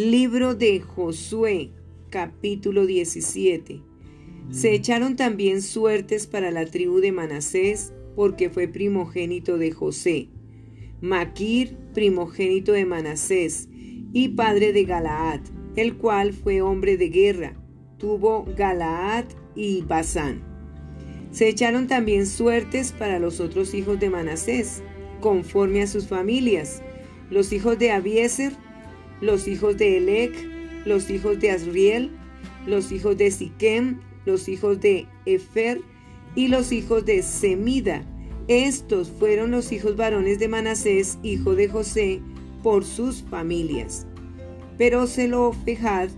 Libro de Josué, capítulo 17. Se echaron también suertes para la tribu de Manasés, porque fue primogénito de José. Maquir, primogénito de Manasés, y padre de Galaad, el cual fue hombre de guerra. Tuvo Galaad y Basán. Se echaron también suertes para los otros hijos de Manasés, conforme a sus familias, los hijos de Abieser, los hijos de Elec, los hijos de Asriel, los hijos de Siquem, los hijos de Efer y los hijos de Semida. Estos fueron los hijos varones de Manasés, hijo de José, por sus familias. Pero Zelofejad,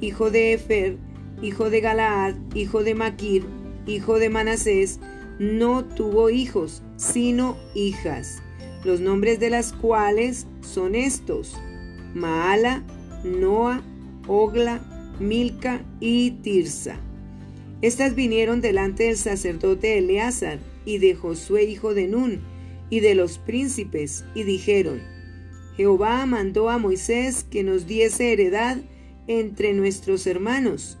hijo de Efer, hijo de Galaad, hijo de Maquir, hijo de Manasés, no tuvo hijos, sino hijas, los nombres de las cuales son estos: Maala, Noa, Ogla, Milca y Tirsa. Estas vinieron delante del sacerdote Eleazar y de Josué hijo de Nun y de los príncipes y dijeron, Jehová mandó a Moisés que nos diese heredad entre nuestros hermanos,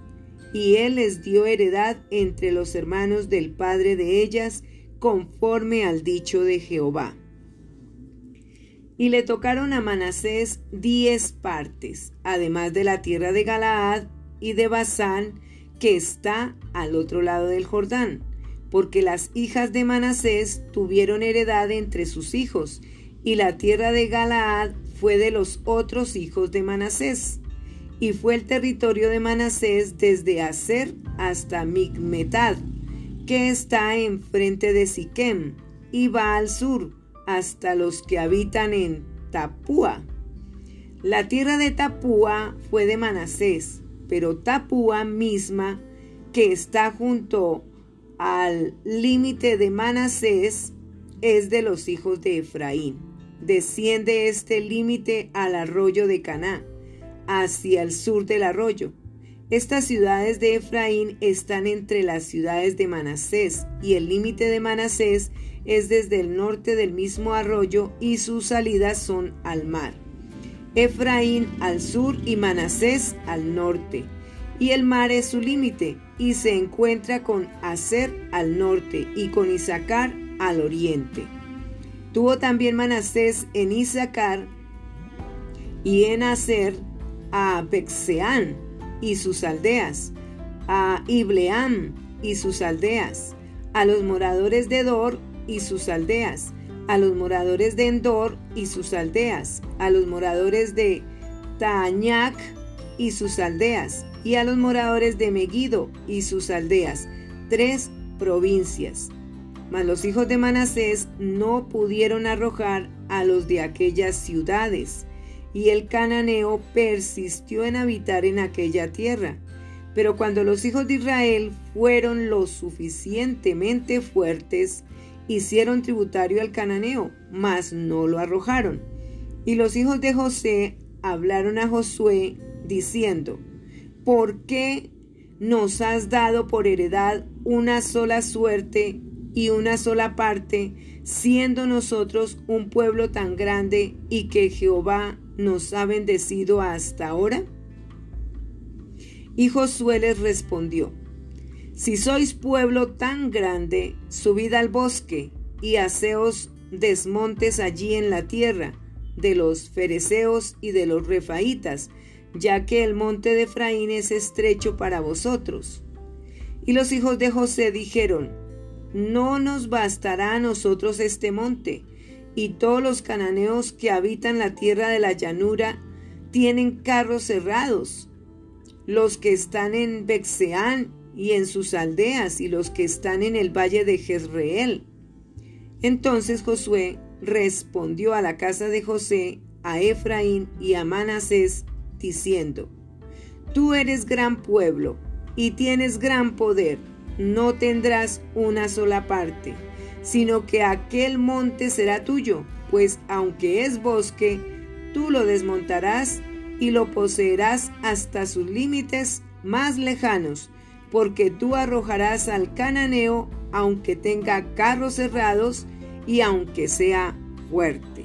y él les dio heredad entre los hermanos del padre de ellas, conforme al dicho de Jehová. Y le tocaron a Manasés diez partes, además de la tierra de Galaad y de Basán, que está al otro lado del Jordán, porque las hijas de Manasés tuvieron heredad entre sus hijos, y la tierra de Galaad fue de los otros hijos de Manasés. Y fue el territorio de Manasés desde Aser hasta Migmetad, que está enfrente de Siquem, y va al sur, hasta los que habitan en Tapúa. La tierra de Tapúa fue de Manasés, pero Tapúa misma, que está junto al límite de Manasés, es de los hijos de Efraín. Desciende este límite al arroyo de Caná, hacia el sur del arroyo. Estas ciudades de Efraín están entre las ciudades de Manasés, y el límite de Manasés es desde el norte del mismo arroyo y sus salidas son al mar. Efraín al sur y Manasés al norte. Y el mar es su límite y se encuentra con Aser al norte y con Isaacar al oriente. Tuvo también Manasés en Isaacar y en Aser a Bexeán y sus aldeas, a Ibleam y sus aldeas, a los moradores de Dor y sus aldeas, a los moradores de Endor y sus aldeas, a los moradores de Taañac y sus aldeas, y a los moradores de Megido y sus aldeas, tres provincias. Mas los hijos de Manasés no pudieron arrojar a los de aquellas ciudades, y el cananeo persistió en habitar en aquella tierra. Pero cuando los hijos de Israel fueron lo suficientemente fuertes, hicieron tributario al cananeo, mas no lo arrojaron. Y los hijos de José hablaron a Josué diciendo, ¿por qué nos has dado por heredad una sola suerte y una sola parte, siendo nosotros un pueblo tan grande y que Jehová nos ha bendecido hasta ahora? Y Josué les respondió, si sois pueblo tan grande, subid al bosque y haceos desmontes allí en la tierra de los fereceos y de los refaítas, ya que el monte de Efraín es estrecho para vosotros. Y los hijos de José dijeron, No nos bastará a nosotros este monte, y todos los cananeos que habitan la tierra de la llanura tienen carros cerrados. Los que están en Bexeán y en sus aldeas y los que están en el valle de Jezreel. Entonces Josué respondió a la casa de José, a Efraín y a Manasés, diciendo, Tú eres gran pueblo y tienes gran poder, no tendrás una sola parte, sino que aquel monte será tuyo, pues aunque es bosque, tú lo desmontarás y lo poseerás hasta sus límites más lejanos, porque tú arrojarás al cananeo aunque tenga carros cerrados y aunque sea fuerte.